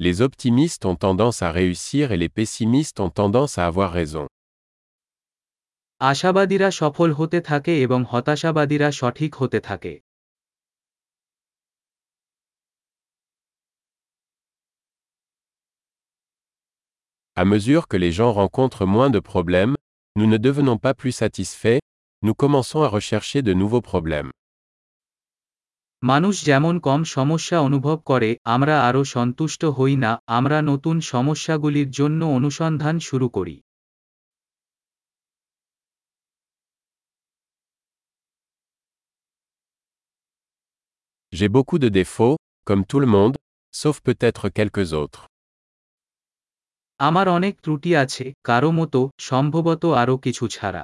Les optimistes ont tendance à réussir et les pessimistes ont tendance à avoir raison. আশাবাদীরা সফল হতে থাকে এবং হতাশাবাদীরা সঠিক হতে থাকে À mesure que les gens rencontrent moins de problèmes, nous ne devenons pas plus satisfaits, nous commençons à rechercher de nouveaux problèmes. মানুষ যেমন কম সমস্যা অনুভব করে আমরা আরও সন্তুষ্ট হই না আমরা নতুন সমস্যাগুলির জন্য অনুসন্ধান শুরু করি J'ai beaucoup de défauts, comme tout le monde, sauf peut-être quelques autres. আমার অনেক ত্রুটি আছে কারও মতো সম্ভবত আরও কিছু ছাড়া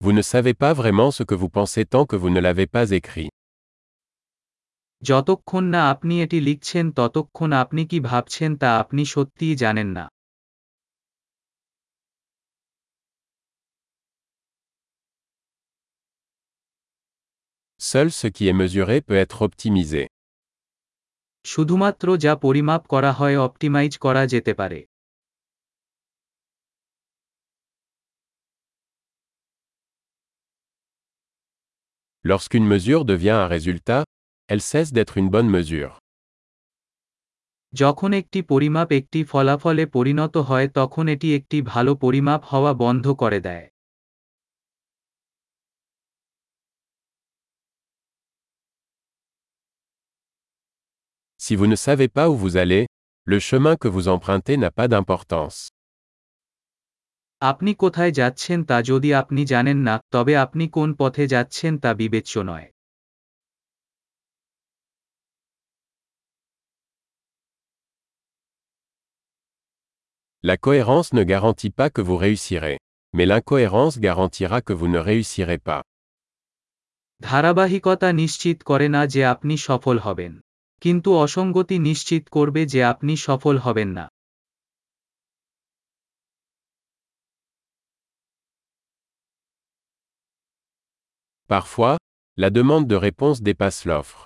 Vous ne savez pas vraiment ce que vous pensez tant que vous ne l'avez pas écrit. যতক্ষণ না আপনি এটি লিখছেন ততক্ষণ আপনি কি ভাবছেন তা আপনি সত্যিই জানেন না Seul ce qui est mesuré peut être optimisé. শুধুমাত্র যা পরিমাপ করা হয় অপটিমাইজ করা যেতে পারে Lorsqu'une mesure devient un résultat, elle cesse d'être une bonne mesure. যখন একটি পরিমাপ একটি ফলাফলে পরিণত হয় তখন এটি একটি ভালো পরিমাপ হওয়া বন্ধ করে দেয় Si vous ne savez pas où vous allez, le chemin que vous empruntez n'a pas d'importance. আপনি কোথায় যাচ্ছেন তা যদি আপনি জানেন না তবে আপনি কোন পথে যাচ্ছেন তা বিবেচ্য নয় La cohérence ne garantit pas que vous réussirez. Mais l'incohérence garantira que vous ne réussirez pas. ধারাবাহিকতা নিশ্চিত করে না যে আপনি সফল হবেন কিন্তু অসঙ্গতি নিশ্চিত করবে যে আপনি সফল হবেন না Parfois, la demande de réponse dépasse l'offre.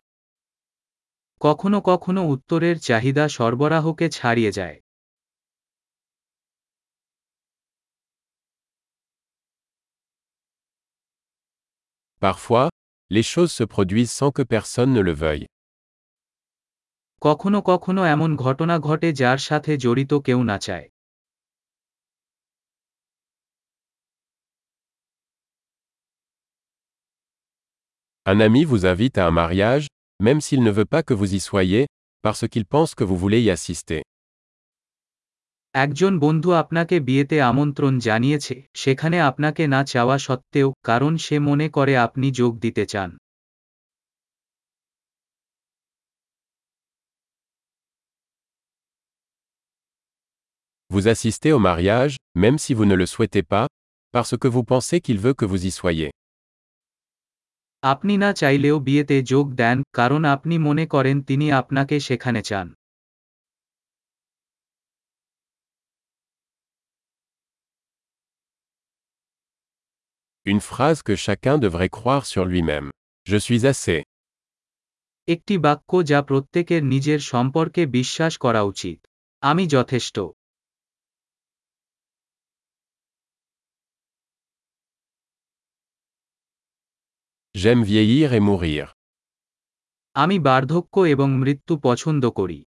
কখনো কখনো উত্তরের চাহিদা সরবরাহকে ছাড়িয়ে যায় Parfois, les choses se produisent sans que personne ne le veuille. কখনো কখনো এমন ঘটনা ঘটে যার সাথে জড়িত কেউ না চায় Un ami vous invite à un mariage, même s'il ne veut pas que vous y soyez, parce qu'il pense que vous voulez y assister. একজন বন্ধু আপনাকে বিয়েতে আমন্ত্রণ জানিয়েছে সেখানে আপনাকে না চাওয়া সত্ত্বেও কারণ সে মনে করে আপনি যোগ দিতে চান Vous assistez au mariage, même si vous ne le souhaitez pas, parce que vous pensez qu'il veut que vous y soyez. আপনি না চাইলেও বিয়েতে যোগ দেন কারণ আপনি মনে করেন তিনি আপনাকে সেখানে চান Une phrase que chacun devrait croire sur lui-même. Je suis assez. একটি বাক্য যা প্রত্যেকের নিজের সম্পর্কে বিশ্বাস করা উচিত আমি যথেষ্ট J'aime vieillir et mourir. আমি বার্ধক্য এবং মৃত্যু পছন্দ করি